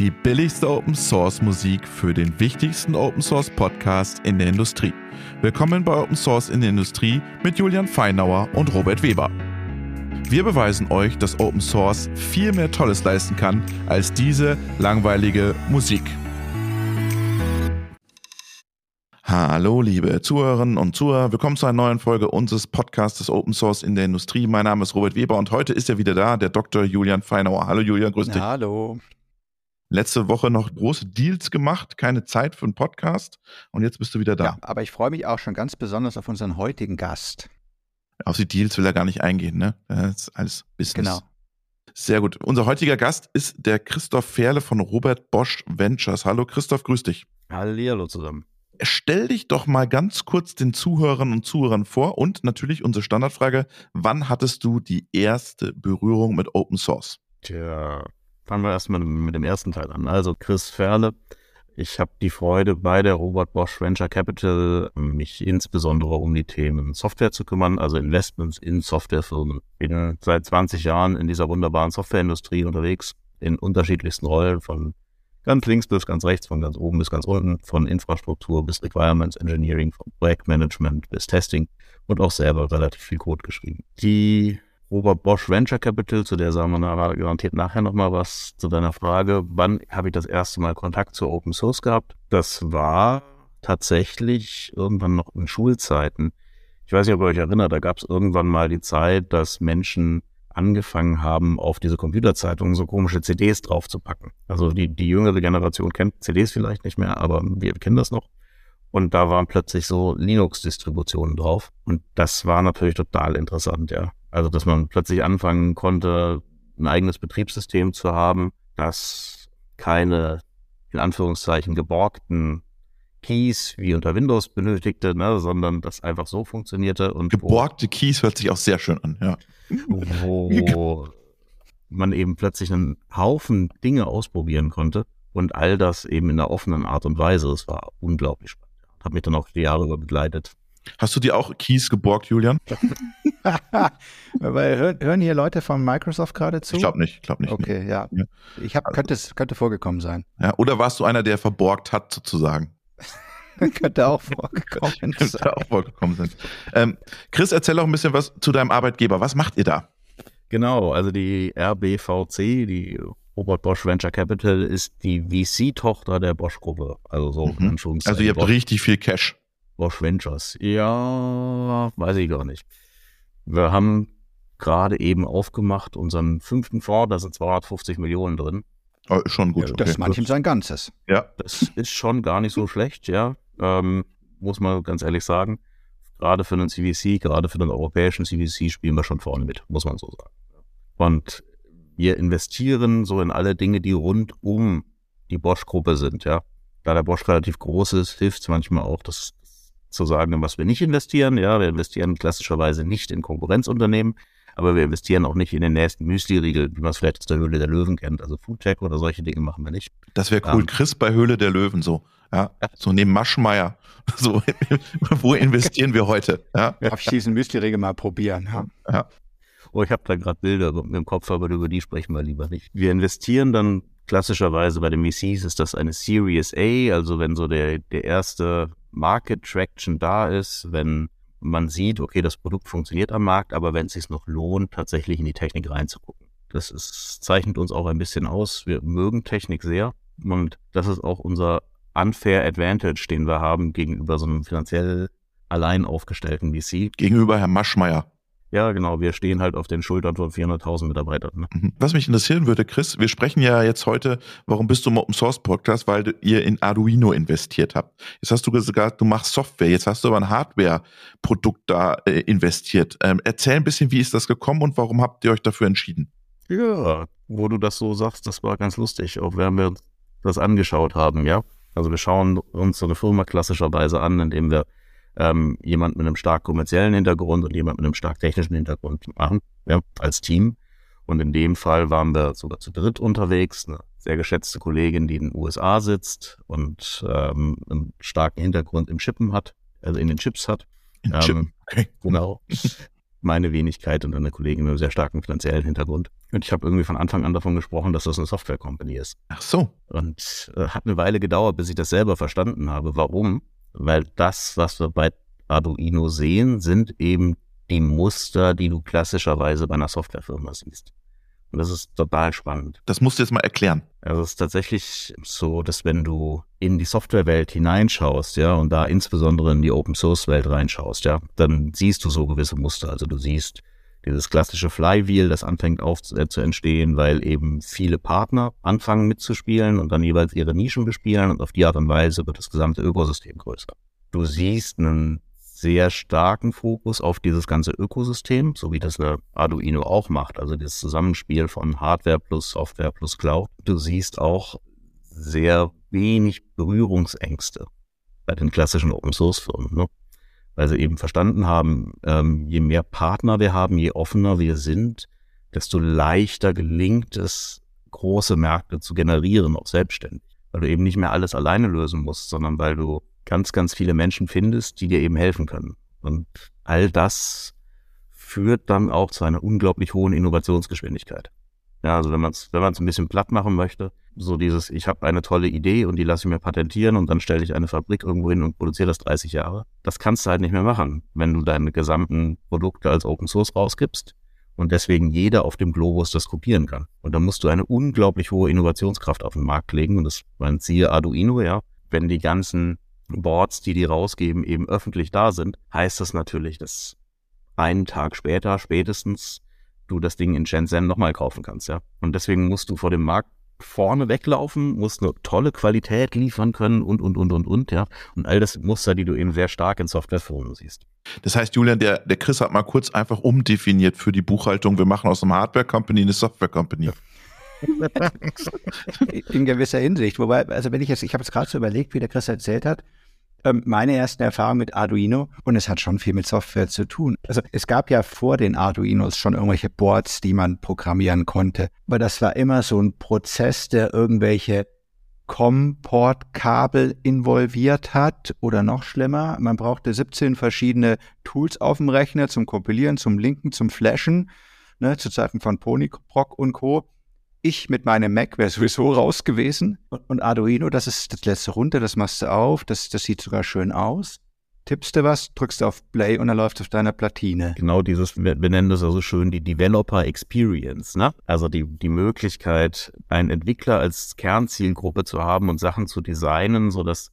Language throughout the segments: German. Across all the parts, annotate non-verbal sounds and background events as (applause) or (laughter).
Die billigste Open Source Musik für den wichtigsten Open Source Podcast in der Industrie. Willkommen bei Open Source in der Industrie mit Julian Feinauer und Robert Weber. Wir beweisen euch, dass Open Source viel mehr Tolles leisten kann als diese langweilige Musik. Hallo, liebe Zuhörerinnen und Zuhörer. Willkommen zu einer neuen Folge unseres Podcasts Open Source in der Industrie. Mein Name ist Robert Weber und heute ist er wieder da, der Dr. Julian Feinauer. Hallo, Julian, grüß dich. Hallo. Letzte Woche noch große Deals gemacht, keine Zeit für einen Podcast und jetzt bist du wieder da. Ja, aber ich freue mich auch schon ganz besonders auf unseren heutigen Gast. Auf die Deals will er gar nicht eingehen, ne? Das ist alles Business. Genau. Sehr gut. Unser heutiger Gast ist der Christoph Ferle von Robert Bosch Ventures. Hallo Christoph, grüß dich. Hallo zusammen stell dich doch mal ganz kurz den Zuhörern und Zuhörern vor und natürlich unsere Standardfrage, wann hattest du die erste Berührung mit Open Source? Tja, fangen wir erstmal mit dem ersten Teil an. Also Chris Ferle. Ich habe die Freude, bei der Robert Bosch Venture Capital mich insbesondere um die Themen Software zu kümmern, also Investments in Softwarefirmen. Bin seit 20 Jahren in dieser wunderbaren Softwareindustrie unterwegs, in unterschiedlichsten Rollen, von ganz links bis ganz rechts, von ganz oben bis ganz unten, von Infrastruktur bis Requirements Engineering, von Projektmanagement bis Testing und auch selber relativ viel Code geschrieben. Die Robert Bosch Venture Capital, zu der sagen wir garantiert nachher nochmal was zu deiner Frage, wann habe ich das erste Mal Kontakt zu Open Source gehabt? Das war tatsächlich irgendwann noch in Schulzeiten. Ich weiß nicht, ob ihr euch erinnert, da gab es irgendwann mal die Zeit, dass Menschen angefangen haben, auf diese Computerzeitungen so komische CDs draufzupacken. Also die, die jüngere Generation kennt CDs vielleicht nicht mehr, aber wir kennen das noch. Und da waren plötzlich so Linux-Distributionen drauf. Und das war natürlich total interessant, ja. Also, dass man plötzlich anfangen konnte, ein eigenes Betriebssystem zu haben, das keine, in Anführungszeichen, geborgten Keys wie unter Windows benötigte, ne, sondern das einfach so funktionierte. Und Geborgte Keys hört sich auch sehr schön an, ja. Wo man eben plötzlich einen Haufen Dinge ausprobieren konnte und all das eben in einer offenen Art und Weise. Es war unglaublich spannend. Hat mich dann auch die Jahre über begleitet. Hast du dir auch Keys geborgt, Julian? (laughs) hören hier Leute von Microsoft gerade zu? Ich glaube nicht, ich glaube nicht. Okay, ja. ja. Ich hab, könnte, es könnte vorgekommen sein. Ja, oder warst du einer, der verborgt hat, sozusagen? (laughs) Könnte auch vorgekommen sein. Könnte auch vorgekommen sein. Ähm, Chris, erzähl auch ein bisschen was zu deinem Arbeitgeber. Was macht ihr da? Genau, also die RBVC, die Robert Bosch Venture Capital, ist die VC-Tochter der Bosch-Gruppe. Also so mhm. Also ihr habt Bosch, richtig viel Cash. Bosch Ventures. Ja, weiß ich gar nicht. Wir haben gerade eben aufgemacht unseren fünften Fonds, da sind 250 Millionen drin. Oh, schon gut. Ja, das okay. ist manchem sein Ganzes. Ja. Das ist schon gar nicht so schlecht, ja ähm, muss man ganz ehrlich sagen. Gerade für einen CVC, gerade für den europäischen CVC spielen wir schon vorne mit, muss man so sagen. Und wir investieren so in alle Dinge, die rund um die Bosch-Gruppe sind, ja. Da der Bosch relativ groß ist, hilft es manchmal auch, das zu sagen, in was wir nicht investieren. Ja, wir investieren klassischerweise nicht in Konkurrenzunternehmen, aber wir investieren auch nicht in den nächsten Müsli-Riegel, wie man es vielleicht aus der Höhle der Löwen kennt. Also Foodtech oder solche Dinge machen wir nicht. Das wäre cool. Ähm, Chris bei Höhle der Löwen so. Ja, so neben Maschmeier. (laughs) So, (laughs) wo investieren wir heute? Ja. Darf ich diesen Müsli-Riegel mal probieren? Ja. ja. Oh, ich habe da gerade Bilder im Kopf, aber über die sprechen wir lieber nicht. Wir investieren dann klassischerweise bei den VCs ist das eine Series A, also wenn so der, der erste Market Traction da ist, wenn man sieht, okay, das Produkt funktioniert am Markt, aber wenn es sich noch lohnt, tatsächlich in die Technik reinzugucken. Das ist, zeichnet uns auch ein bisschen aus. Wir mögen Technik sehr und das ist auch unser unfair Advantage, den wir haben gegenüber so einem finanziell allein aufgestellten VC. Gegenüber Herrn Maschmeyer. Ja, genau. Wir stehen halt auf den Schultern von 400.000 Mitarbeitern. Ne? Mhm. Was mich interessieren würde, Chris, wir sprechen ja jetzt heute, warum bist du im Open Source Podcast, weil ihr in Arduino investiert habt. Jetzt hast du gesagt, du machst Software. Jetzt hast du aber ein Hardware-Produkt da äh, investiert. Ähm, erzähl ein bisschen, wie ist das gekommen und warum habt ihr euch dafür entschieden? Ja, wo du das so sagst, das war ganz lustig, auch wenn wir das angeschaut haben, ja. Also wir schauen uns so eine Firma klassischerweise an, indem wir ähm, jemand mit einem stark kommerziellen Hintergrund und jemand mit einem stark technischen Hintergrund machen, ja, als Team. Und in dem Fall waren wir sogar zu dritt unterwegs. Eine sehr geschätzte Kollegin, die in den USA sitzt und ähm, einen starken Hintergrund im Chippen hat, also in den Chips hat. In ähm, Okay. Genau. (laughs) meine Wenigkeit und eine Kollegin mit einem sehr starken finanziellen Hintergrund. Und ich habe irgendwie von Anfang an davon gesprochen, dass das eine Software-Company ist. Ach so. Und äh, hat eine Weile gedauert, bis ich das selber verstanden habe. Warum? Weil das, was wir bei Arduino sehen, sind eben die Muster, die du klassischerweise bei einer Softwarefirma siehst. Und das ist total spannend. Das musst du jetzt mal erklären. Also es ist tatsächlich so, dass wenn du in die Softwarewelt hineinschaust, ja, und da insbesondere in die Open Source Welt reinschaust, ja, dann siehst du so gewisse Muster. Also du siehst dieses klassische Flywheel, das anfängt auf äh, zu entstehen, weil eben viele Partner anfangen mitzuspielen und dann jeweils ihre Nischen bespielen und auf die Art und Weise wird das gesamte Ökosystem größer. Du siehst einen sehr starken Fokus auf dieses ganze Ökosystem, so wie das eine Arduino auch macht, also das Zusammenspiel von Hardware plus Software plus Cloud. Du siehst auch sehr wenig Berührungsängste bei den klassischen Open Source Firmen, ne? Weil sie eben verstanden haben, ähm, je mehr Partner wir haben, je offener wir sind, desto leichter gelingt es, große Märkte zu generieren, auch selbstständig, weil du eben nicht mehr alles alleine lösen musst, sondern weil du ganz, ganz viele Menschen findest, die dir eben helfen können. Und all das führt dann auch zu einer unglaublich hohen Innovationsgeschwindigkeit. Ja, also wenn man es wenn man's ein bisschen platt machen möchte, so dieses, ich habe eine tolle Idee und die lasse ich mir patentieren und dann stelle ich eine Fabrik irgendwo hin und produziere das 30 Jahre. Das kannst du halt nicht mehr machen, wenn du deine gesamten Produkte als Open Source rausgibst und deswegen jeder auf dem Globus das kopieren kann. Und dann musst du eine unglaublich hohe Innovationskraft auf den Markt legen und das mein Ziel Arduino, ja. Wenn die ganzen Boards, die die rausgeben, eben öffentlich da sind, heißt das natürlich, dass einen Tag später spätestens du das Ding in Shenzhen nochmal kaufen kannst, ja. Und deswegen musst du vor dem Markt vorne weglaufen, musst eine tolle Qualität liefern können und, und, und, und, und, ja. Und all das Muster, die du eben sehr stark in Softwarefirmen siehst. Das heißt, Julian, der, der Chris hat mal kurz einfach umdefiniert für die Buchhaltung. Wir machen aus einem Hardware-Company eine Software-Company. (laughs) in gewisser Hinsicht. Wobei, also wenn ich jetzt, ich habe jetzt gerade so überlegt, wie der Chris erzählt hat, meine ersten Erfahrungen mit Arduino und es hat schon viel mit Software zu tun. Also es gab ja vor den Arduinos schon irgendwelche Boards, die man programmieren konnte, aber das war immer so ein Prozess, der irgendwelche COM-Port-Kabel involviert hat oder noch schlimmer, man brauchte 17 verschiedene Tools auf dem Rechner zum Kompilieren, zum Linken, zum Flashen, ne, zu Zeiten von Ponyproc und Co ich mit meinem Mac wäre sowieso raus gewesen. Und Arduino, das ist das letzte runter, das machst du auf, das, das sieht sogar schön aus. Tippst du was, drückst du auf Play und dann läuft auf deiner Platine. Genau dieses, wir nennen das also schön die Developer Experience, ne? Also die, die Möglichkeit, einen Entwickler als Kernzielgruppe zu haben und Sachen zu designen, sodass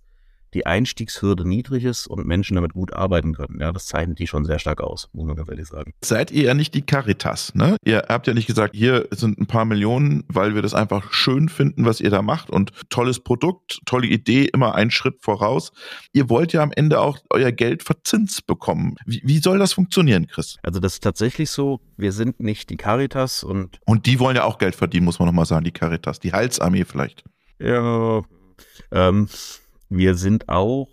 die Einstiegshürde niedrig ist und Menschen damit gut arbeiten können. Ja, das zeichnet die schon sehr stark aus, muss man ganz ehrlich sagen. Seid ihr ja nicht die Caritas, ne? Ihr habt ja nicht gesagt, hier sind ein paar Millionen, weil wir das einfach schön finden, was ihr da macht und tolles Produkt, tolle Idee, immer einen Schritt voraus. Ihr wollt ja am Ende auch euer Geld verzinst bekommen. Wie, wie soll das funktionieren, Chris? Also das ist tatsächlich so, wir sind nicht die Caritas und... Und die wollen ja auch Geld verdienen, muss man nochmal sagen, die Caritas, die Heilsarmee vielleicht. Ja, ähm, wir sind auch,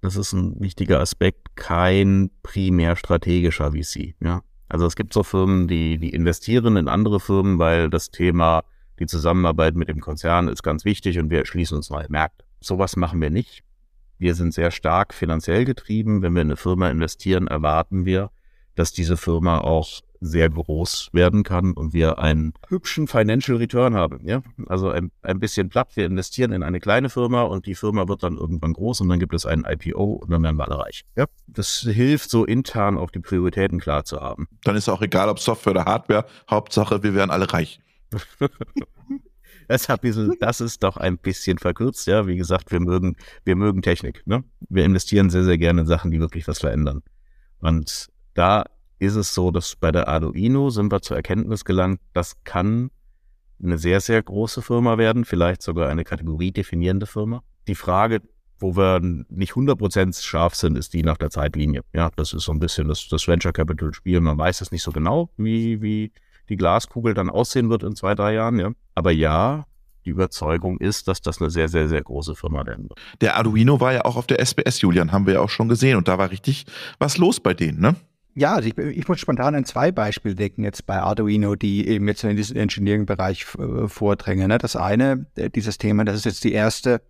das ist ein wichtiger Aspekt, kein primär strategischer VC. Ja? Also es gibt so Firmen, die, die investieren in andere Firmen, weil das Thema, die Zusammenarbeit mit dem Konzern ist ganz wichtig und wir erschließen uns neue Märkte. Sowas machen wir nicht. Wir sind sehr stark finanziell getrieben. Wenn wir in eine Firma investieren, erwarten wir, dass diese Firma auch sehr groß werden kann und wir einen hübschen Financial Return haben. Ja? Also ein, ein bisschen platt. Wir investieren in eine kleine Firma und die Firma wird dann irgendwann groß und dann gibt es einen IPO und dann werden wir alle reich. Ja? Das hilft so intern auch die Prioritäten klar zu haben. Dann ist auch egal, ob Software oder Hardware. Hauptsache, wir werden alle reich. (laughs) Das, bisschen, das ist doch ein bisschen verkürzt, ja. Wie gesagt, wir mögen, wir mögen Technik. Ne? Wir investieren sehr, sehr gerne in Sachen, die wirklich was verändern. Und da ist es so, dass bei der Arduino sind wir zur Erkenntnis gelangt, das kann eine sehr, sehr große Firma werden, vielleicht sogar eine kategoriedefinierende Firma. Die Frage, wo wir nicht 100% scharf sind, ist die nach der Zeitlinie. Ja, das ist so ein bisschen das, das Venture Capital Spiel. Man weiß es nicht so genau, wie, wie die Glaskugel dann aussehen wird in zwei, drei Jahren. Ja. Aber ja, die Überzeugung ist, dass das eine sehr, sehr, sehr große Firma werden wird. Der Arduino war ja auch auf der SBS, Julian, haben wir ja auch schon gesehen. Und da war richtig was los bei denen, ne? Ja, also ich, ich, muss spontan ein zwei Beispiele decken jetzt bei Arduino, die eben jetzt in diesen Engineering-Bereich äh, vordrängen. Ne? Das eine, äh, dieses Thema, dass es jetzt die erste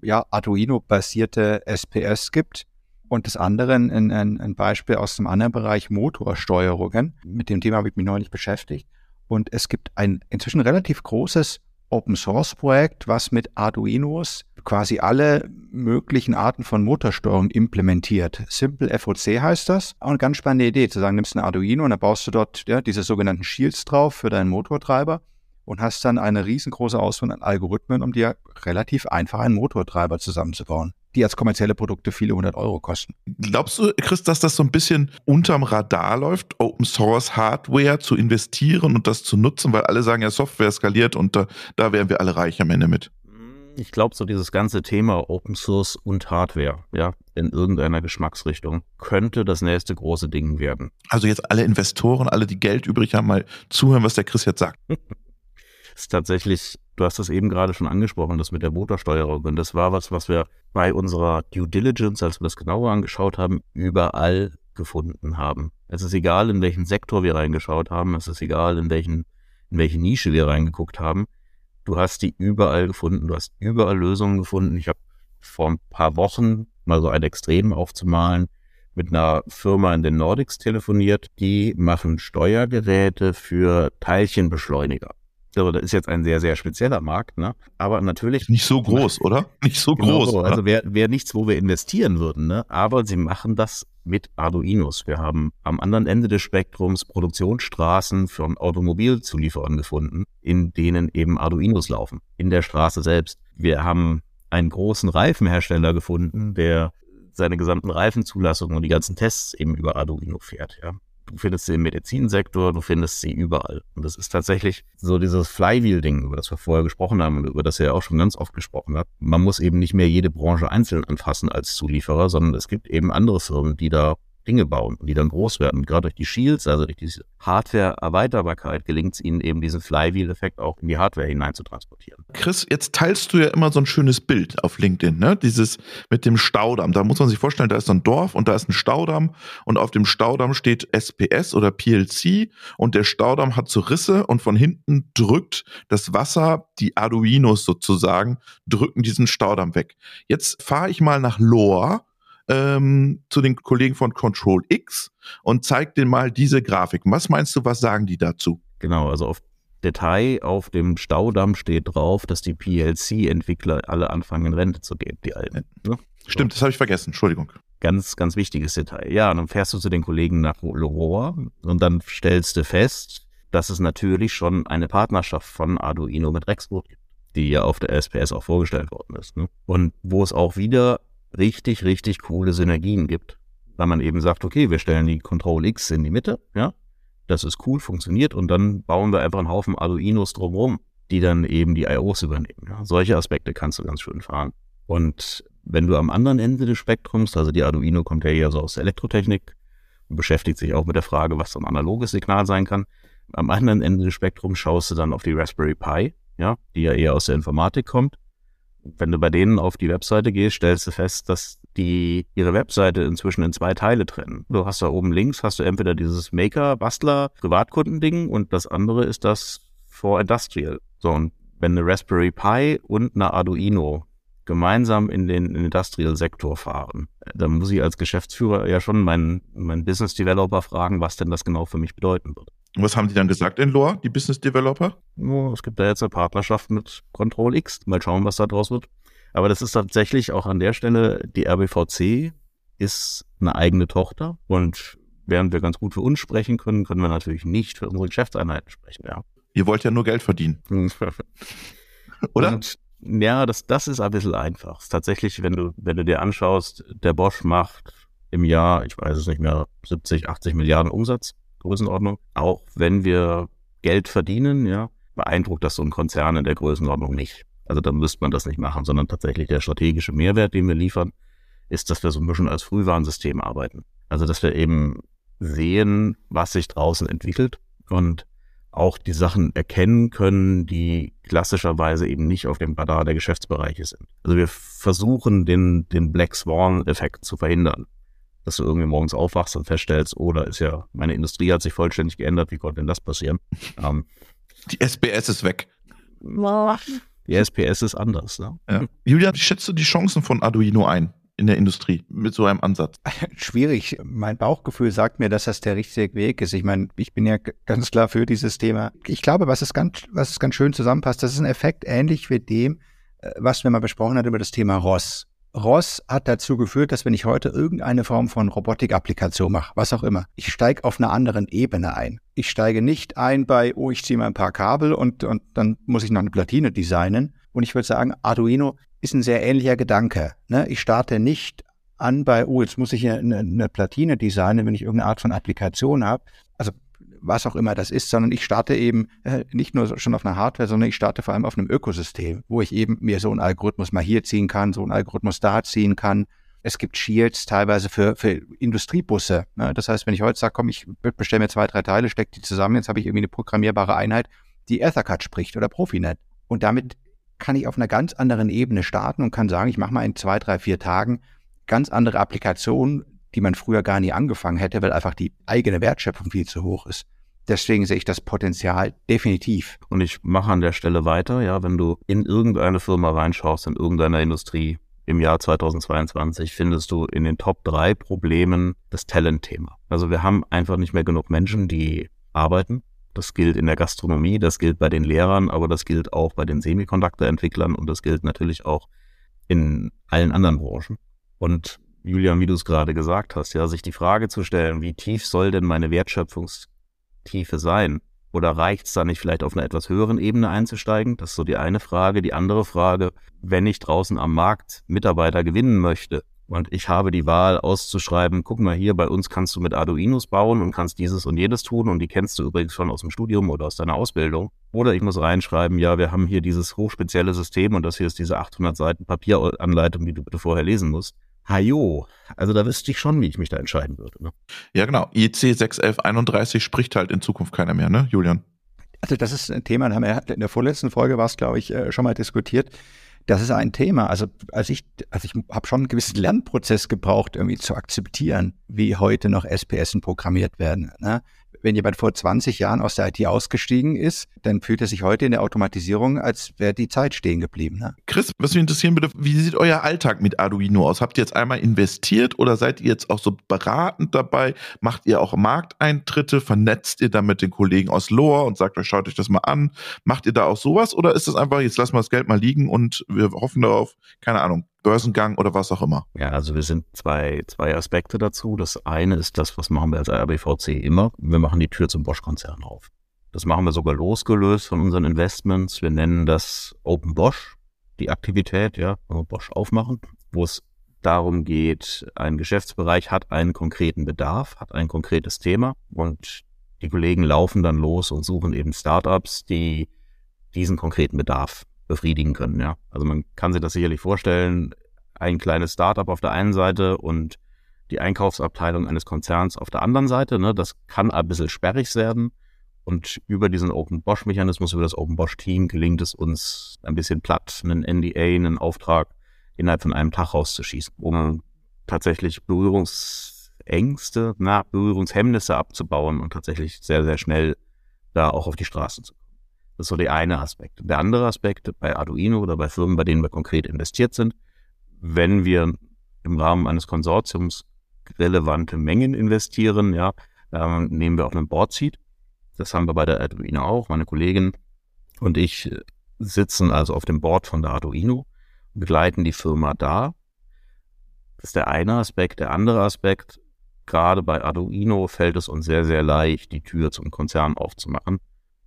ja, Arduino-basierte SPS gibt. Und das andere, ein, ein, ein Beispiel aus dem anderen Bereich Motorsteuerungen. Mit dem Thema habe ich mich neulich beschäftigt. Und es gibt ein inzwischen relativ großes Open Source Projekt, was mit Arduinos quasi alle möglichen Arten von Motorsteuerung implementiert. Simple FOC heißt das. Auch eine ganz spannende Idee, zu sagen, nimmst ein Arduino und dann baust du dort ja, diese sogenannten Shields drauf für deinen Motortreiber und hast dann eine riesengroße Auswahl an Algorithmen, um dir relativ einfach einen Motortreiber zusammenzubauen die als kommerzielle Produkte viele hundert Euro kosten. Glaubst du, Chris, dass das so ein bisschen unterm Radar läuft, Open Source Hardware zu investieren und das zu nutzen, weil alle sagen ja, Software skaliert und da, da wären wir alle reich am Ende mit? Ich glaube, so dieses ganze Thema Open Source und Hardware, ja, in irgendeiner Geschmacksrichtung, könnte das nächste große Ding werden. Also jetzt alle Investoren, alle, die Geld übrig haben, mal zuhören, was der Chris jetzt sagt. (laughs) ist tatsächlich, du hast das eben gerade schon angesprochen, das mit der Motorsteuerung. Und das war was, was wir bei unserer Due Diligence, als wir das genauer angeschaut haben, überall gefunden haben. Es ist egal, in welchen Sektor wir reingeschaut haben, es ist egal, in welchen, in welche Nische wir reingeguckt haben. Du hast die überall gefunden, du hast überall Lösungen gefunden. Ich habe vor ein paar Wochen mal so ein Extrem aufzumalen, mit einer Firma in den Nordics telefoniert. Die machen Steuergeräte für Teilchenbeschleuniger. Also das ist jetzt ein sehr, sehr spezieller Markt, ne? Aber natürlich. Nicht so groß, oder? Nicht so genau groß. So. Also wäre wär nichts, wo wir investieren würden, ne? Aber sie machen das mit Arduinos. Wir haben am anderen Ende des Spektrums Produktionsstraßen von Automobilzulieferern gefunden, in denen eben Arduinos laufen. In der Straße selbst. Wir haben einen großen Reifenhersteller gefunden, der seine gesamten Reifenzulassungen und die ganzen Tests eben über Arduino fährt, ja. Du findest sie im Medizinsektor, du findest sie überall. Und das ist tatsächlich so dieses Flywheel-Ding, über das wir vorher gesprochen haben und über das er auch schon ganz oft gesprochen hat. Man muss eben nicht mehr jede Branche einzeln anfassen als Zulieferer, sondern es gibt eben andere Firmen, die da Dinge bauen und die dann groß werden. gerade durch die Shields, also durch diese Hardware-Erweiterbarkeit, gelingt es ihnen eben diesen Flywheel-Effekt auch in die Hardware hinein zu transportieren. Chris, jetzt teilst du ja immer so ein schönes Bild auf LinkedIn, ne? Dieses mit dem Staudamm. Da muss man sich vorstellen, da ist ein Dorf und da ist ein Staudamm und auf dem Staudamm steht SPS oder PLC und der Staudamm hat so Risse und von hinten drückt das Wasser, die Arduinos sozusagen, drücken diesen Staudamm weg. Jetzt fahre ich mal nach Lohr ähm, zu den Kollegen von Control X und zeig denen mal diese Grafiken. Was meinst du, was sagen die dazu? Genau, also auf Detail auf dem Staudamm steht drauf, dass die PLC-Entwickler alle anfangen in Rente zu gehen, die alten. Ne? Stimmt, das habe ich vergessen, Entschuldigung. Ganz, ganz wichtiges Detail. Ja, und dann fährst du zu den Kollegen nach Rohr und dann stellst du fest, dass es natürlich schon eine Partnerschaft von Arduino mit Rexroth gibt, die ja auf der SPS auch vorgestellt worden ist. Ne? Und wo es auch wieder richtig, richtig coole Synergien gibt. Weil man eben sagt, okay, wir stellen die Control X in die Mitte, ja, das ist cool, funktioniert und dann bauen wir einfach einen Haufen Arduinos drumherum, die dann eben die IOs übernehmen. Ja. Solche Aspekte kannst du ganz schön fahren. Und wenn du am anderen Ende des Spektrums, also die Arduino kommt ja eher so aus der Elektrotechnik und beschäftigt sich auch mit der Frage, was so ein analoges Signal sein kann. Am anderen Ende des Spektrums schaust du dann auf die Raspberry Pi, ja, die ja eher aus der Informatik kommt wenn du bei denen auf die Webseite gehst, stellst du fest, dass die ihre Webseite inzwischen in zwei Teile trennen. Du hast da oben links hast du entweder dieses Maker, Bastler, Privatkundending und das andere ist das for Industrial. So, und wenn eine Raspberry Pi und eine Arduino gemeinsam in den Industrial-Sektor fahren, dann muss ich als Geschäftsführer ja schon meinen, meinen Business Developer fragen, was denn das genau für mich bedeuten würde. Und was haben die dann gesagt in Lohr, die Business Developer? Oh, es gibt da jetzt eine Partnerschaft mit Control X. Mal schauen, was da draus wird. Aber das ist tatsächlich auch an der Stelle, die RBVC ist eine eigene Tochter und während wir ganz gut für uns sprechen können, können wir natürlich nicht für unsere Geschäftseinheiten sprechen, ja. Ihr wollt ja nur Geld verdienen. (laughs) Oder? Und, ja, das, das ist ein bisschen einfach. Tatsächlich, wenn du, wenn du dir anschaust, der Bosch macht im Jahr, ich weiß es nicht mehr, 70, 80 Milliarden Umsatz. Größenordnung. Auch wenn wir Geld verdienen, ja, beeindruckt das so ein Konzern in der Größenordnung nicht. Also dann müsste man das nicht machen, sondern tatsächlich der strategische Mehrwert, den wir liefern, ist, dass wir so ein bisschen als Frühwarnsystem arbeiten. Also dass wir eben sehen, was sich draußen entwickelt und auch die Sachen erkennen können, die klassischerweise eben nicht auf dem Radar der Geschäftsbereiche sind. Also wir versuchen den, den Black Swan-Effekt zu verhindern dass du irgendwie morgens aufwachst und feststellst, oh, da ist ja, meine Industrie hat sich vollständig geändert, wie konnte denn das passieren? (laughs) Ähm, die SPS ist weg. Die SPS ist anders. Ne? Ja. Julian, wie schätzt du die Chancen von Arduino ein? in der Industrie mit so einem Ansatz? (laughs) Schwierig. Mein Bauchgefühl sagt mir, dass das der richtige Weg ist. Ich meine, ich bin ja ganz klar für dieses Thema. Ich glaube, was es ganz, was es ganz schön zusammenpasst, das ist ein Effekt ähnlich wie dem, äh, was wir mal besprochen hat über das Thema Ross. Ross hat dazu geführt, dass wenn ich heute irgendeine Form von Robotik-Applikation mache, was auch immer, ich steige auf einer anderen Ebene ein. Ich steige nicht ein bei, oh, ich ziehe mal ein paar Kabel und, und dann muss ich noch eine Platine designen. Und ich würde sagen, Arduino ist ein sehr ähnlicher Gedanke. Ne? Ich starte nicht an bei, oh, jetzt muss ich eine, eine Platine designen, wenn ich irgendeine Art von Applikation habe. Also was auch immer das ist, sondern ich starte eben äh, nicht nur schon auf einer Hardware, sondern ich starte vor allem auf einem Ökosystem, wo ich eben mir so einen Algorithmus mal hier ziehen kann, so einen Algorithmus da ziehen kann. Es gibt Shields teilweise für, für Industriebusse. Ne? Das heißt, wenn ich heute sage, komm, ich bestelle mir zwei, drei Teile, stecke die zusammen, jetzt habe ich irgendwie eine programmierbare Einheit, die Ethercad spricht oder Profinet. Und damit kann ich auf einer ganz anderen Ebene starten und kann sagen, ich mache mal in zwei, drei, vier Tagen ganz andere Applikationen, die man früher gar nie angefangen hätte, weil einfach die eigene Wertschöpfung viel zu hoch ist. Deswegen sehe ich das Potenzial definitiv. Und ich mache an der Stelle weiter, ja, wenn du in irgendeine Firma reinschaust, in irgendeiner Industrie im Jahr 2022, findest du in den Top drei Problemen das Talent-Thema. Also wir haben einfach nicht mehr genug Menschen, die arbeiten. Das gilt in der Gastronomie, das gilt bei den Lehrern, aber das gilt auch bei den Semiconductor-Entwicklern und das gilt natürlich auch in allen anderen Branchen. Und Julian, wie du es gerade gesagt hast, ja, sich die Frage zu stellen, wie tief soll denn meine Wertschöpfungstiefe sein? Oder reicht es da nicht vielleicht auf einer etwas höheren Ebene einzusteigen? Das ist so die eine Frage. Die andere Frage, wenn ich draußen am Markt Mitarbeiter gewinnen möchte und ich habe die Wahl auszuschreiben, guck mal hier, bei uns kannst du mit Arduinos bauen und kannst dieses und jedes tun und die kennst du übrigens schon aus dem Studium oder aus deiner Ausbildung. Oder ich muss reinschreiben, ja, wir haben hier dieses hochspezielle System und das hier ist diese 800 Seiten Papieranleitung, die du bitte vorher lesen musst. Hajo, also da wüsste ich schon, wie ich mich da entscheiden würde. Ne? Ja, genau. IC 61131 spricht halt in Zukunft keiner mehr, ne, Julian? Also das ist ein Thema, haben wir in der vorletzten Folge war es, glaube ich, äh, schon mal diskutiert. Das ist ein Thema. Also, als ich, also ich habe schon einen gewissen Lernprozess gebraucht, irgendwie zu akzeptieren, wie heute noch SPS programmiert werden. Ne? Wenn jemand vor 20 Jahren aus der IT ausgestiegen ist, dann fühlt er sich heute in der Automatisierung, als wäre die Zeit stehen geblieben. Ne? Chris, was mich interessieren würde, wie sieht euer Alltag mit Arduino aus? Habt ihr jetzt einmal investiert oder seid ihr jetzt auch so beratend dabei? Macht ihr auch Markteintritte? Vernetzt ihr da mit den Kollegen aus Lohr und sagt euch, schaut euch das mal an? Macht ihr da auch sowas oder ist das einfach, jetzt lassen wir das Geld mal liegen und wir hoffen darauf, keine Ahnung, Börsengang oder was auch immer? Ja, also wir sind zwei, zwei Aspekte dazu. Das eine ist das, was machen wir als RBVC immer. Wir machen die Tür zum Bosch-Konzern auf. Das machen wir sogar losgelöst von unseren Investments. Wir nennen das Open Bosch, die Aktivität, ja, Bosch aufmachen, wo es darum geht, ein Geschäftsbereich hat einen konkreten Bedarf, hat ein konkretes Thema und die Kollegen laufen dann los und suchen eben Startups, die diesen konkreten Bedarf befriedigen können. Ja, also man kann sich das sicherlich vorstellen, ein kleines Startup auf der einen Seite und die Einkaufsabteilung eines Konzerns auf der anderen Seite. Ne? Das kann ein bisschen sperrig werden. Und über diesen Open Bosch-Mechanismus, über das Open Bosch-Team gelingt es uns ein bisschen platt, einen NDA, einen Auftrag innerhalb von einem Tag rauszuschießen, um tatsächlich Berührungsängste, na, Berührungshemmnisse abzubauen und tatsächlich sehr, sehr schnell da auch auf die Straße zu kommen. Das ist so der eine Aspekt. Der andere Aspekt bei Arduino oder bei Firmen, bei denen wir konkret investiert sind, wenn wir im Rahmen eines Konsortiums relevante Mengen investieren, ja, ähm, nehmen wir auch einen Board Seat. Das haben wir bei der Arduino auch. Meine Kollegin und ich äh, sitzen also auf dem Board von der Arduino, begleiten die Firma da. Das ist der eine Aspekt. Der andere Aspekt, gerade bei Arduino fällt es uns sehr, sehr leicht, die Tür zum Konzern aufzumachen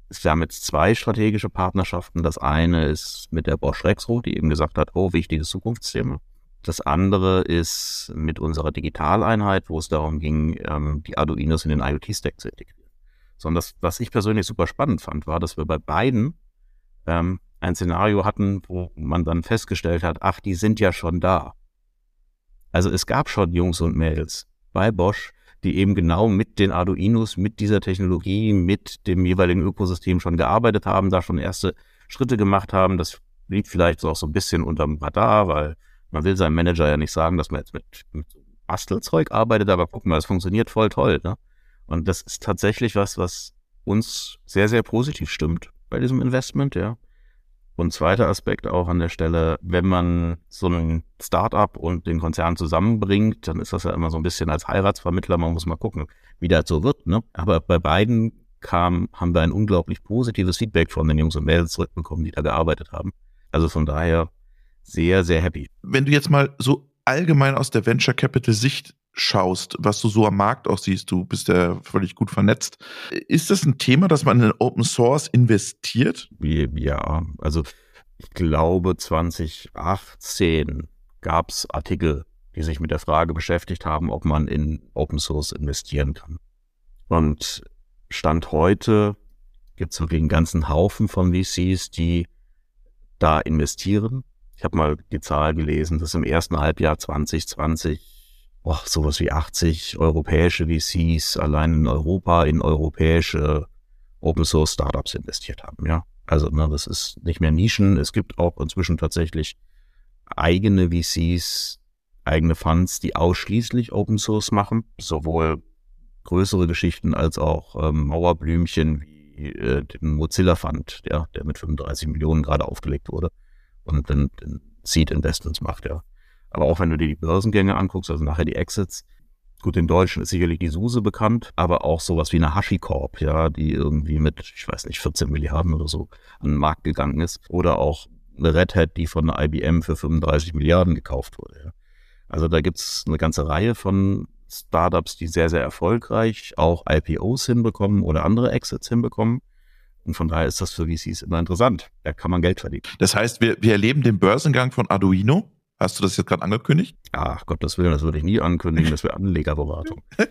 wir haben jetzt zwei strategische Partnerschaften. Das eine ist mit der Bosch Rexroth, die eben gesagt hat, oh, wichtiges Zukunftsthema. Das andere ist mit unserer Digitaleinheit, wo es darum ging, ähm, die Arduinos in den IoT-Stack zu integrieren. Sondern das, was ich persönlich super spannend fand, war, dass wir bei beiden ähm, ein Szenario hatten, wo man dann festgestellt hat, ach, die sind ja schon da. Also es gab schon Jungs und Mädels bei Bosch, die eben genau mit den Arduinos, mit dieser Technologie, mit dem jeweiligen Ökosystem schon gearbeitet haben, da schon erste Schritte gemacht haben. Das liegt vielleicht auch so ein bisschen unterm Radar, weil man will seinem Manager ja nicht sagen, dass man jetzt mit, mit Bastelzeug arbeitet, aber guck mal, es funktioniert voll toll. Ne? Und das ist tatsächlich was, was uns sehr, sehr positiv stimmt bei diesem Investment, ja. Und zweiter Aspekt auch an der Stelle, wenn man so ein Startup und den Konzern zusammenbringt, dann ist das ja immer so ein bisschen als Heiratsvermittler, man muss mal gucken, wie das so wird. Ne? Aber bei beiden kam, haben wir ein unglaublich positives Feedback von den Jungs und Mädels zurückbekommen, die da gearbeitet haben. Also von daher sehr, sehr happy. Wenn du jetzt mal so allgemein aus der Venture Capital Sicht schaust, was du so am Markt auch siehst, du bist ja völlig gut vernetzt. Ist das ein Thema, dass man in Open Source investiert? Ja, also ich glaube 2018 gab es Artikel, die sich mit der Frage beschäftigt haben, ob man in Open Source investieren kann. Und Stand heute gibt es wirklich einen ganzen Haufen von VCs, die da investieren. Ich habe mal die Zahl gelesen, dass im ersten Halbjahr 2020 oh, sowas wie 80 europäische VCs allein in Europa in europäische Open Source Startups investiert haben. Ja, also ne, das ist nicht mehr Nischen. Es gibt auch inzwischen tatsächlich eigene VCs, eigene Funds, die ausschließlich Open Source machen, sowohl größere Geschichten als auch ähm, Mauerblümchen wie äh, den Mozilla Fund, ja, der mit 35 Millionen gerade aufgelegt wurde und dann Seed Investments macht, ja. Aber auch wenn du dir die Börsengänge anguckst, also nachher die Exits, gut, in Deutschen ist sicherlich die SUSE bekannt, aber auch sowas wie eine HashiCorp, ja, die irgendwie mit, ich weiß nicht, 14 Milliarden oder so an den Markt gegangen ist. Oder auch eine Red Hat, die von IBM für 35 Milliarden gekauft wurde. Ja. Also da gibt's eine ganze Reihe von Startups, die sehr, sehr erfolgreich auch IPOs hinbekommen oder andere Exits hinbekommen. Und von daher ist das für VCs immer interessant. Da kann man Geld verdienen. Das heißt, wir, wir erleben den Börsengang von Arduino Hast du das jetzt gerade angekündigt? Ach Gottes Willen, das würde ich nie ankündigen, das wäre Anlegerberatung. (laughs)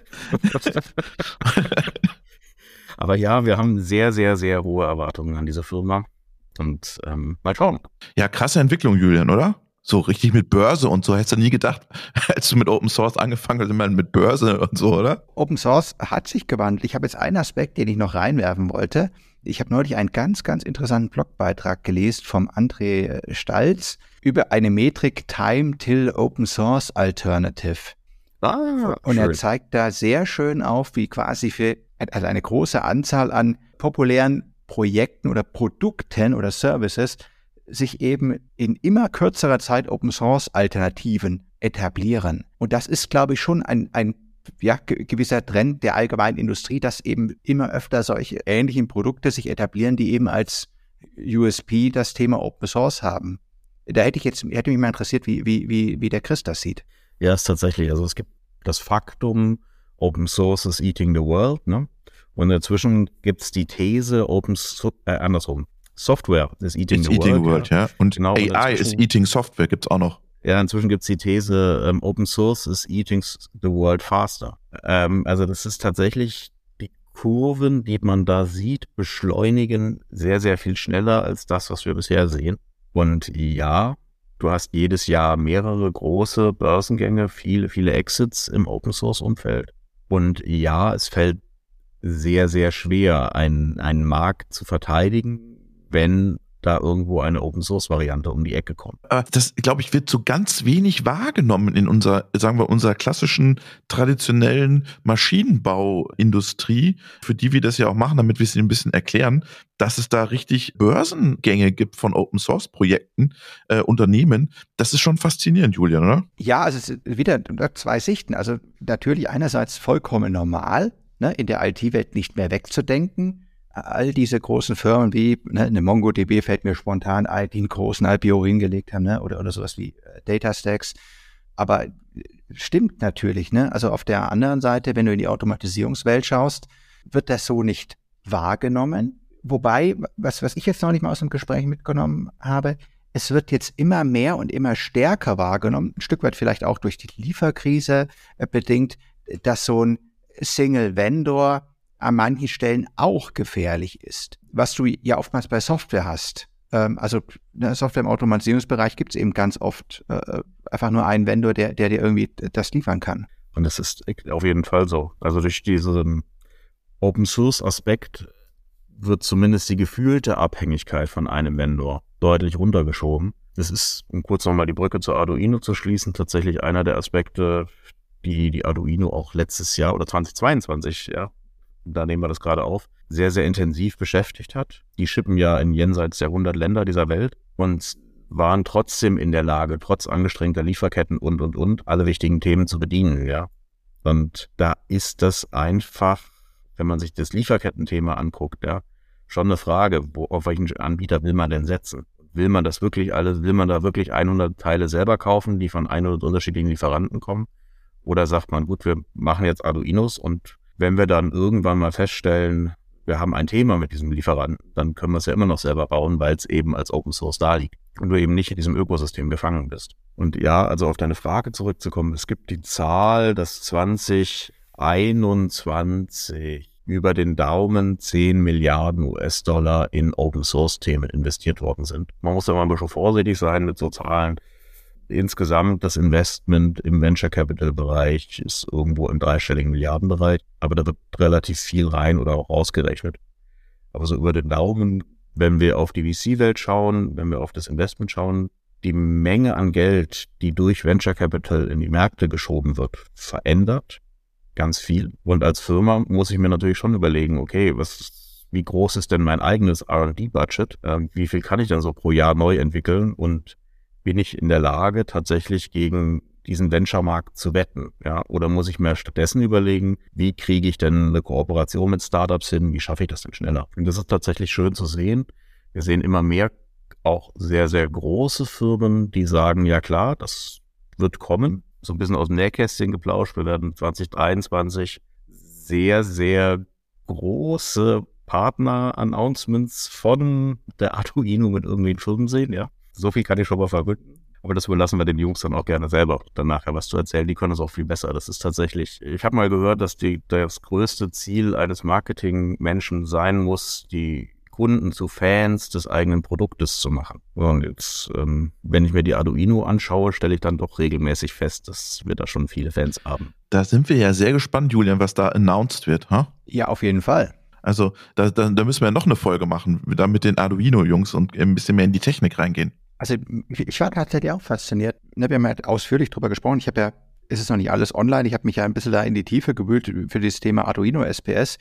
Aber ja, wir haben sehr, sehr, sehr hohe Erwartungen an diese Firma. Und ähm, mal schauen. Ja, krasse Entwicklung, Julian, oder? So richtig mit Börse und so. Hättest du nie gedacht, (laughs) als du mit Open Source angefangen hast, immer mit Börse und so, oder? Open Source hat sich gewandelt. Ich habe jetzt einen Aspekt, den ich noch reinwerfen wollte. Ich habe neulich einen ganz, ganz interessanten Blogbeitrag gelesen vom André Stalz über eine Metrik Time Till Open Source Alternative. Ah, und schön. er zeigt da sehr schön auf, wie quasi für also eine große Anzahl an populären Projekten oder Produkten oder Services sich eben in immer kürzerer Zeit Open Source Alternativen etablieren. Und das ist, glaube ich, schon ein, ein ja, gewisser Trend der allgemeinen Industrie, dass eben immer öfter solche ähnlichen Produkte sich etablieren, die eben als USP das Thema Open Source haben. Da hätte ich jetzt, hätte mich mal interessiert, wie, wie, wie, wie der Chris das sieht. Ja, ist tatsächlich. Also es gibt das Faktum, Open Source is eating the world, ne? Und dazwischen gibt es die These, Open so äh, andersrum. Software is eating, the, eating world, the world. Ja. ja. Und genau, AI ist eating Software, gibt es auch noch. Ja, inzwischen gibt es die These, ähm, Open Source is eating the world faster. Ähm, also das ist tatsächlich die Kurven, die man da sieht, beschleunigen sehr, sehr viel schneller als das, was wir bisher sehen. Und ja, du hast jedes Jahr mehrere große Börsengänge, viele, viele Exits im Open Source Umfeld. Und ja, es fällt sehr, sehr schwer, einen, einen Markt zu verteidigen, wenn da irgendwo eine Open Source Variante um die Ecke kommt. Äh, das, glaube ich, wird so ganz wenig wahrgenommen in unserer, sagen wir, unserer klassischen, traditionellen Maschinenbauindustrie, für die wir das ja auch machen, damit wir es ein bisschen erklären, dass es da richtig Börsengänge gibt von Open Source Projekten, äh, Unternehmen. Das ist schon faszinierend, Julian, oder? Ja, also es ist wieder zwei Sichten. Also natürlich einerseits vollkommen normal, ne, in der IT-Welt nicht mehr wegzudenken all diese großen Firmen wie ne, eine MongoDB fällt mir spontan ein, die einen großen IPO hingelegt haben, ne, oder, oder sowas wie äh, DataStacks. Aber äh, stimmt natürlich, ne? Also auf der anderen Seite, wenn du in die Automatisierungswelt schaust, wird das so nicht wahrgenommen. Wobei, was, was ich jetzt noch nicht mal aus dem Gespräch mitgenommen habe, es wird jetzt immer mehr und immer stärker wahrgenommen, ein Stück weit vielleicht auch durch die Lieferkrise äh, bedingt, dass so ein Single Vendor an manchen Stellen auch gefährlich ist. Was du ja oftmals bei Software hast. Ähm, also ne, Software im Automatisierungsbereich gibt es eben ganz oft äh, einfach nur einen Vendor, der, der dir irgendwie das liefern kann. Und das ist auf jeden Fall so. Also durch diesen Open Source Aspekt wird zumindest die gefühlte Abhängigkeit von einem Vendor deutlich runtergeschoben. Das ist, um kurz nochmal die Brücke zu Arduino zu schließen, tatsächlich einer der Aspekte, die die Arduino auch letztes Jahr oder 2022 ja, da nehmen wir das gerade auf, sehr, sehr intensiv beschäftigt hat. Die schippen ja in jenseits der 100 Länder dieser Welt und waren trotzdem in der Lage, trotz angestrengter Lieferketten und, und, und, alle wichtigen Themen zu bedienen, ja. Und da ist das einfach, wenn man sich das Lieferkettenthema anguckt, ja, schon eine Frage, wo, auf welchen Anbieter will man denn setzen? Will man das wirklich alles, will man da wirklich 100 Teile selber kaufen, die von 100 unterschiedlichen Lieferanten kommen? Oder sagt man, gut, wir machen jetzt Arduinos und wenn wir dann irgendwann mal feststellen, wir haben ein Thema mit diesem Lieferanten, dann können wir es ja immer noch selber bauen, weil es eben als Open Source da liegt und du eben nicht in diesem Ökosystem gefangen bist. Und ja, also auf deine Frage zurückzukommen, es gibt die Zahl, dass 2021 über den Daumen 10 Milliarden US-Dollar in Open Source Themen investiert worden sind. Man muss da mal ein bisschen vorsichtig sein mit so Zahlen insgesamt das Investment im Venture Capital Bereich ist irgendwo im dreistelligen Milliardenbereich, aber da wird relativ viel rein oder auch ausgerechnet. Aber so über den Daumen, wenn wir auf die VC-Welt schauen, wenn wir auf das Investment schauen, die Menge an Geld, die durch Venture Capital in die Märkte geschoben wird, verändert ganz viel. Und als Firma muss ich mir natürlich schon überlegen, okay, was, wie groß ist denn mein eigenes R&D-Budget? Ähm, wie viel kann ich denn so pro Jahr neu entwickeln? Und bin ich in der Lage, tatsächlich gegen diesen Venture-Markt zu wetten? Ja, oder muss ich mir stattdessen überlegen, wie kriege ich denn eine Kooperation mit Startups hin? Wie schaffe ich das denn schneller? Und das ist tatsächlich schön zu sehen. Wir sehen immer mehr auch sehr, sehr große Firmen, die sagen, ja klar, das wird kommen. So ein bisschen aus dem Nähkästchen geplauscht. Wir werden 2023 sehr, sehr große Partner-Announcements von der Arduino mit irgendwelchen Firmen sehen, ja. So viel kann ich schon mal verrücken. Aber das überlassen wir den Jungs dann auch gerne selber, dann nachher was zu erzählen. Die können es auch viel besser. Das ist tatsächlich, ich habe mal gehört, dass die, das größte Ziel eines Marketingmenschen sein muss, die Kunden zu Fans des eigenen Produktes zu machen. Und jetzt, ähm, wenn ich mir die Arduino anschaue, stelle ich dann doch regelmäßig fest, dass wir da schon viele Fans haben. Da sind wir ja sehr gespannt, Julian, was da announced wird. Ha? Ja, auf jeden Fall. Also da, da, da müssen wir ja noch eine Folge machen, da mit den Arduino-Jungs und ein bisschen mehr in die Technik reingehen. Also ich war tatsächlich auch fasziniert. Wir haben ja ausführlich drüber gesprochen. Ich habe ja, es ist noch nicht alles online. Ich habe mich ja ein bisschen da in die Tiefe gewühlt für dieses Thema Arduino SPS.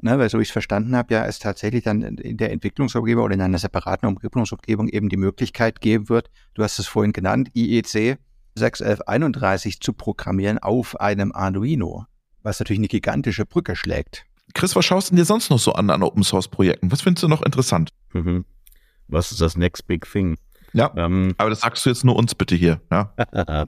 Ne, weil so ich es verstanden habe, ja, es tatsächlich dann in der Entwicklungsumgebung oder in einer separaten Umgebungsumgebung eben die Möglichkeit geben wird, du hast es vorhin genannt, IEC 61131 zu programmieren auf einem Arduino, was natürlich eine gigantische Brücke schlägt. Chris, was schaust du dir sonst noch so an an Open Source Projekten? Was findest du noch interessant? Mhm. Was ist das Next Big Thing? Ja, ähm, aber das sagst du jetzt nur uns bitte hier. Ja? (laughs)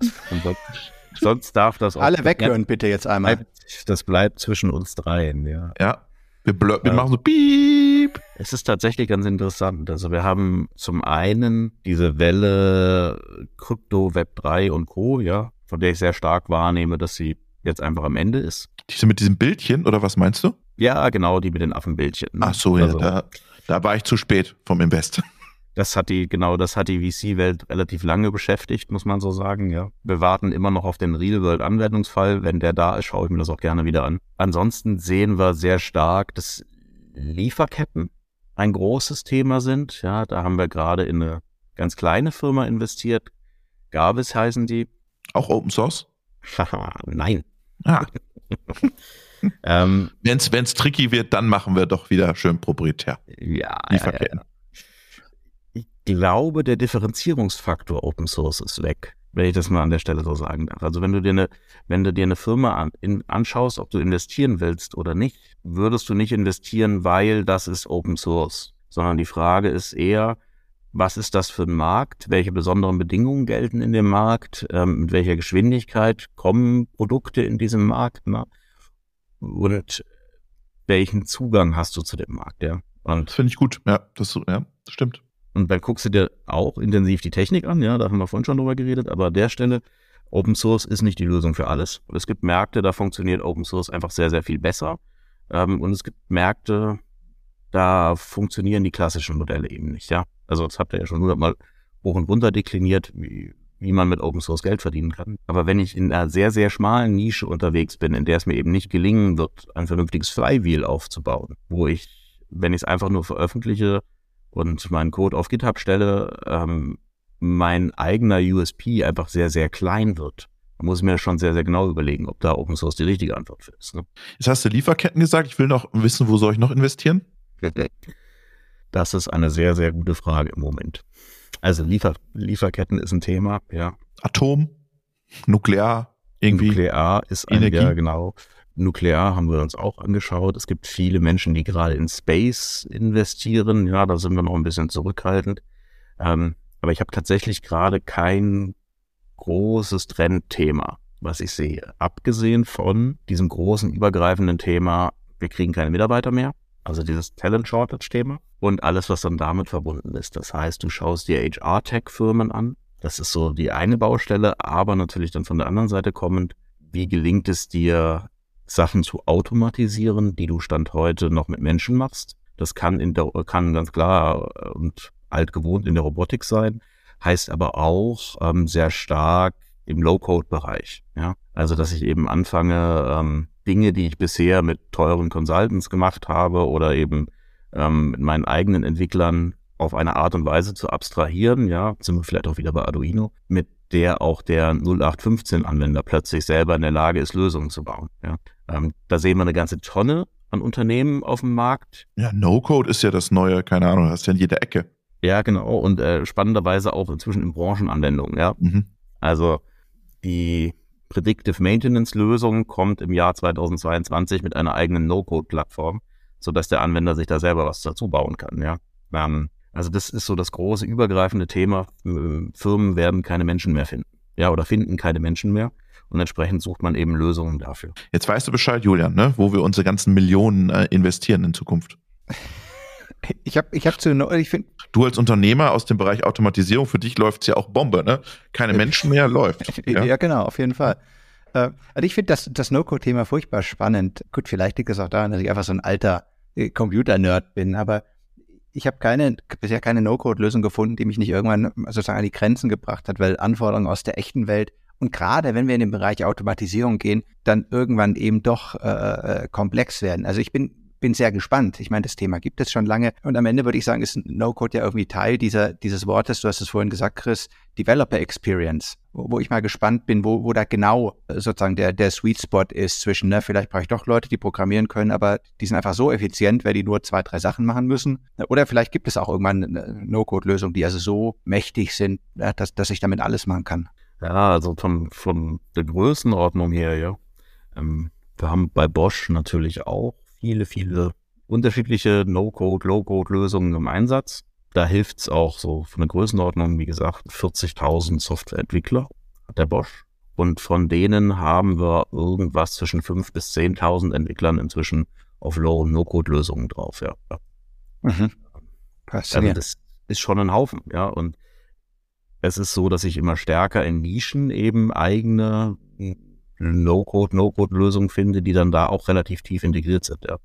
sonst darf das auch. Alle weghören ja, bitte jetzt einmal. Bleibt, das bleibt zwischen uns dreien, ja. Ja. Wir, wir machen so piep. Es ist tatsächlich ganz interessant. Also wir haben zum einen diese Welle Krypto, Web 3 und Co., ja, von der ich sehr stark wahrnehme, dass sie jetzt einfach am Ende ist. Diese mit diesem Bildchen, oder was meinst du? Ja, genau, die mit den Affenbildchen. Ach so, ja, also, da, da war ich zu spät vom Invest. Das hat die, genau, das hat die VC-Welt relativ lange beschäftigt, muss man so sagen, ja. Wir warten immer noch auf den Real-World-Anwendungsfall. Wenn der da ist, schaue ich mir das auch gerne wieder an. Ansonsten sehen wir sehr stark, dass Lieferketten ein großes Thema sind. Ja, da haben wir gerade in eine ganz kleine Firma investiert. Gabis heißen die. Auch Open Source? (laughs) Nein. Ah. (laughs) ähm, Wenn es tricky wird, dann machen wir doch wieder schön proprietär. Ja, Lieferketten. Ja, ja glaube, der Differenzierungsfaktor Open Source ist weg, wenn ich das mal an der Stelle so sagen darf. Also wenn du dir eine, wenn du dir eine Firma an, in, anschaust, ob du investieren willst oder nicht, würdest du nicht investieren, weil das ist Open Source, sondern die Frage ist eher, was ist das für ein Markt? Welche besonderen Bedingungen gelten in dem Markt? Ähm, mit welcher Geschwindigkeit kommen Produkte in diesem Markt? Ne? Und welchen Zugang hast du zu dem Markt? Ja? Und Finde ich gut. Ja, das, ja, das stimmt. Und dann guckst du dir auch intensiv die Technik an, ja, da haben wir vorhin schon drüber geredet, aber an der Stelle, Open Source ist nicht die Lösung für alles. Es gibt Märkte, da funktioniert Open Source einfach sehr, sehr viel besser. Ähm, und es gibt Märkte, da funktionieren die klassischen Modelle eben nicht, ja. Also das habt ihr ja schon hundertmal hoch und runter dekliniert, wie, wie man mit Open Source Geld verdienen kann. Aber wenn ich in einer sehr, sehr schmalen Nische unterwegs bin, in der es mir eben nicht gelingen wird, ein vernünftiges Flywheel aufzubauen, wo ich, wenn ich es einfach nur veröffentliche, und meinen Code auf GitHub stelle, ähm, mein eigener USP einfach sehr, sehr klein wird. Da muss ich mir schon sehr, sehr genau überlegen, ob da Open Source die richtige Antwort für ist. Ne? Jetzt hast du Lieferketten gesagt. Ich will noch wissen, wo soll ich noch investieren? (laughs) Das ist eine sehr, sehr gute Frage im Moment. Also Liefer Lieferketten ist ein Thema, ja. Atom, Nuklear, irgendwie. Nuklear ist ein, Energie. ja, genau. Nuklear haben wir uns auch angeschaut. Es gibt viele Menschen, die gerade in Space investieren. Ja, da sind wir noch ein bisschen zurückhaltend. Ähm, aber ich habe tatsächlich gerade kein großes Trendthema, was ich sehe. Abgesehen von diesem großen übergreifenden Thema, wir kriegen keine Mitarbeiter mehr. Also dieses Talent Shortage Thema und alles, was dann damit verbunden ist. Das heißt, du schaust dir HR-Tech-Firmen an. Das ist so die eine Baustelle, aber natürlich dann von der anderen Seite kommend, wie gelingt es dir, Sachen zu automatisieren, die du Stand heute noch mit Menschen machst? Das kann, in der, kann ganz klar äh, und alt gewohnt in der Robotik sein, heißt aber auch ähm, sehr stark im Low-Code-Bereich. Ja? Also, dass ich eben anfange, ähm, Dinge, die ich bisher mit teuren Consultants gemacht habe oder eben ähm, mit meinen eigenen Entwicklern auf eine Art und Weise zu abstrahieren, ja, sind wir vielleicht auch wieder bei Arduino, mit der auch der 0815-Anwender plötzlich selber in der Lage ist, Lösungen zu bauen. Ja. Ähm, da sehen wir eine ganze Tonne an Unternehmen auf dem Markt. Ja, No-Code ist ja das neue, keine Ahnung, hast ja in jeder Ecke. Ja, genau. Und äh, spannenderweise auch inzwischen in Branchenanwendungen, ja. Mhm. Also die Predictive Maintenance Lösung kommt im Jahr 2022 mit einer eigenen No-Code-Plattform, sodass der Anwender sich da selber was dazu bauen kann, ja. Ähm, also das ist so das große übergreifende Thema. Firmen werden keine Menschen mehr finden. Ja, oder finden keine Menschen mehr. Und entsprechend sucht man eben Lösungen dafür. Jetzt weißt du Bescheid, Julian, ne? wo wir unsere ganzen Millionen äh, investieren in Zukunft. Ich habe ich hab zu, ich finde. Du als Unternehmer aus dem Bereich Automatisierung, für dich läuft es ja auch Bombe, ne? Keine Menschen mehr läuft. (laughs) Ja, ja genau, auf jeden Fall. Äh, also ich finde das, das No-Code-Thema furchtbar spannend. Gut, vielleicht liegt es auch daran, dass ich einfach so ein alter äh, Computer-Nerd bin, aber ich habe keine, bisher keine No-Code-Lösung gefunden, die mich nicht irgendwann sozusagen an die Grenzen gebracht hat, weil Anforderungen aus der echten Welt und gerade wenn wir in den Bereich Automatisierung gehen, dann irgendwann eben doch äh, äh komplex werden. Also ich bin bin sehr gespannt. Ich meine, das Thema gibt es schon lange. Und am Ende würde ich sagen, ist No-Code ja irgendwie Teil dieser, dieses Wortes, du hast es vorhin gesagt, Chris, Developer Experience, wo, ich mal gespannt bin, wo, wo da genau äh, sozusagen der, der Sweet Spot ist zwischen, ne, vielleicht brauche ich doch Leute, die programmieren können, aber die sind einfach so effizient, weil die nur zwei, drei Sachen machen müssen. Oder vielleicht gibt es auch irgendwann eine No-Code-Lösung, die also so mächtig sind, dass, dass ich damit alles machen kann. Ja, also von, von der Größenordnung her, ja. Ähm, wir haben bei Bosch natürlich auch viele, viele unterschiedliche No-Code, Low-Code-Lösungen im Einsatz. Da hilft es auch so von der Größenordnung, wie gesagt, 40.000 Softwareentwickler hat der Bosch. Und von denen haben wir irgendwas zwischen 5.000 bis 10.000 Entwicklern inzwischen auf Low- und No-Code-Lösungen drauf, ja. Mhm. Also das ist schon ein Haufen, ja. Und es ist so, dass ich immer stärker in Nischen eben eigene No-Code, No-Code-Lösungen finde, die dann da auch relativ tief integriert sind. Ja.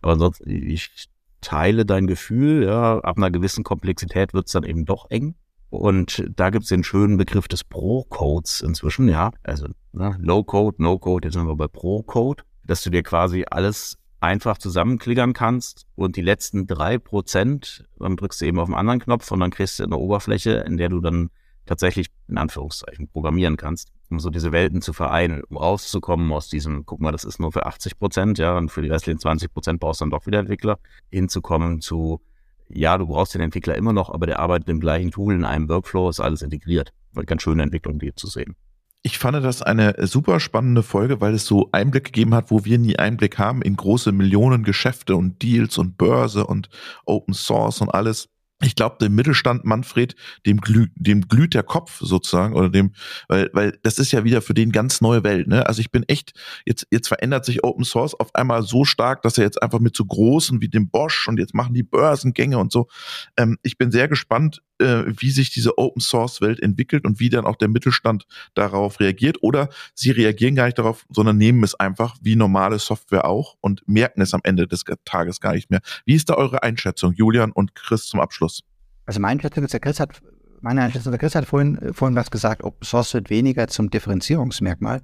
Aber ansonsten, ich teile dein Gefühl, ja, ab einer gewissen Komplexität wird es dann eben doch eng. Und da gibt es den schönen Begriff des Pro-Codes inzwischen, ja. Also ne, Low-Code, No-Code, jetzt sind wir bei Pro-Code, dass du dir quasi alles einfach zusammenklickern kannst und die letzten drei Prozent, dann drückst du eben auf einen anderen Knopf und dann kriegst du eine Oberfläche, in der du dann tatsächlich in Anführungszeichen programmieren kannst, um so diese Welten zu vereinen, um rauszukommen aus diesem, guck mal, das ist nur für 80 Prozent, ja, und für die restlichen 20 Prozent brauchst du dann doch wieder Entwickler, hinzukommen zu, ja, du brauchst den Entwickler immer noch, aber der arbeitet im gleichen Tool, in einem Workflow, ist alles integriert. Ganz schöne Entwicklung, die zu sehen. Ich fand das eine super spannende Folge, weil es so Einblick gegeben hat, wo wir nie Einblick haben in große Millionen Geschäfte und Deals und Börse und Open Source und alles ich glaube, dem Mittelstand Manfred, dem, glüh, dem glüht der Kopf sozusagen oder dem, weil, weil das ist ja wieder für den ganz neue Welt. Ne? Also ich bin echt, jetzt, jetzt verändert sich Open Source auf einmal so stark, dass er jetzt einfach mit so großen wie dem Bosch und jetzt machen die Börsengänge und so. Ähm, ich bin sehr gespannt, äh, wie sich diese Open Source Welt entwickelt und wie dann auch der Mittelstand darauf reagiert. Oder sie reagieren gar nicht darauf, sondern nehmen es einfach wie normale Software auch und merken es am Ende des Tages gar nicht mehr. Wie ist da eure Einschätzung, Julian und Chris, zum Abschluss? Also meine Einschätzung ist, der Chris hat, meine Einschätzung, der Chris hat vorhin, vorhin was gesagt, Open Source wird weniger zum Differenzierungsmerkmal.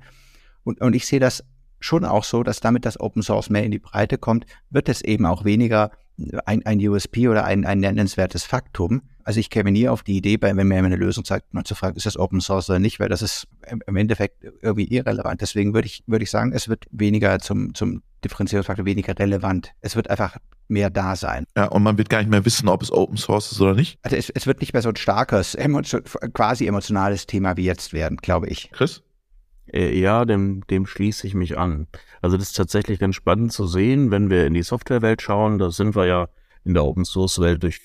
Und, und ich sehe das schon auch so, dass damit das Open Source mehr in die Breite kommt, wird es eben auch weniger ein, ein USP oder ein, ein nennenswertes Faktum, Also ich käme nie auf die Idee, wenn mir eine Lösung sagt, mal zu fragen, ist das Open Source oder nicht, weil das ist im Endeffekt irgendwie irrelevant. Deswegen würde ich, würde ich sagen, es wird weniger zum, zum Differenzierungsfaktor weniger relevant. Es wird einfach mehr da sein. Ja, und man wird gar nicht mehr wissen, ob es Open Source ist oder nicht. Also es, es wird nicht mehr so ein starkes, quasi emotionales Thema wie jetzt werden, glaube ich. Chris? Äh, ja, dem, dem schließe ich mich an. Also das ist tatsächlich ganz spannend zu sehen, wenn wir in die Softwarewelt schauen. Da sind wir ja in der Open Source Welt durch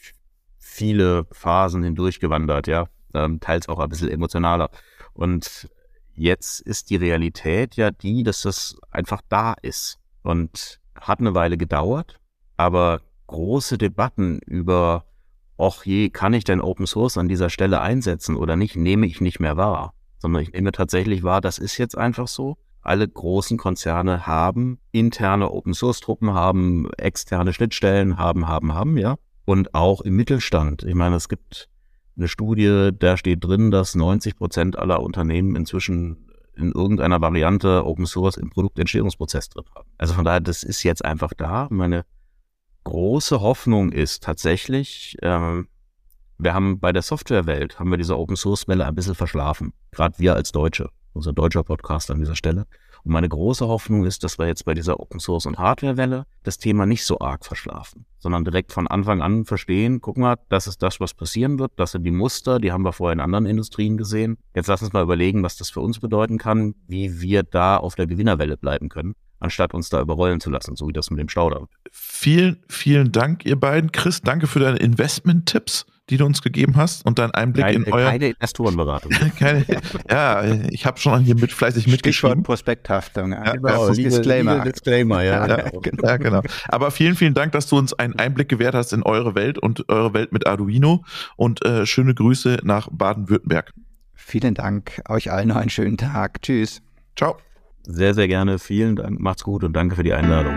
viele Phasen hindurchgewandert, ja, ähm, teils auch ein bisschen emotionaler. Und jetzt ist die Realität ja die, dass das einfach da ist und hat eine Weile gedauert, aber große Debatten über, ach je, kann ich denn Open Source an dieser Stelle einsetzen oder nicht, nehme ich nicht mehr wahr, sondern ich nehme tatsächlich wahr, das ist jetzt einfach so. Alle großen Konzerne haben interne Open Source Truppen, haben externe Schnittstellen, haben, haben, haben, ja und auch im Mittelstand. Ich meine, es gibt eine Studie, da steht drin, dass 90 Prozent aller Unternehmen inzwischen in irgendeiner Variante Open Source im Produktentstehungsprozess drin haben. Also von daher, das ist jetzt einfach da. Meine große Hoffnung ist tatsächlich, ähm, wir haben bei der Softwarewelt, haben wir diese Open Source Welle ein bisschen verschlafen. Gerade wir als Deutsche, unser deutscher Podcast an dieser Stelle. Und meine große Hoffnung ist, dass wir jetzt bei dieser Open Source und Hardware Welle das Thema nicht so arg verschlafen, sondern direkt von Anfang an verstehen, guck mal, das ist das, was passieren wird, das sind die Muster, die haben wir vorher in anderen Industrien gesehen. Jetzt lass uns mal überlegen, was das für uns bedeuten kann, wie wir da auf der Gewinnerwelle bleiben können anstatt uns da überrollen zu lassen, so wie das mit dem Staudamm. Vielen, vielen Dank, ihr beiden. Chris, danke für deine Investment-Tipps die du uns gegeben hast und deinen Einblick keine, in euer... Keine Investorenberatung. (laughs) keine, ja, ich habe schon hier mit fleißig mitgeschrieben. Prospekthaftung. Ja, genau, ja, Disclaimer. Legal Disclaimer, ja. (laughs) Ja, genau. ja, genau. Aber vielen, vielen Dank, dass du uns einen Einblick gewährt hast in eure Welt und eure Welt mit Arduino und äh, schöne Grüße nach Baden-Württemberg. Vielen Dank. Euch allen noch einen schönen Tag. Tschüss. Ciao. Sehr, sehr gerne. Vielen Dank. Macht's gut und danke für die Einladung.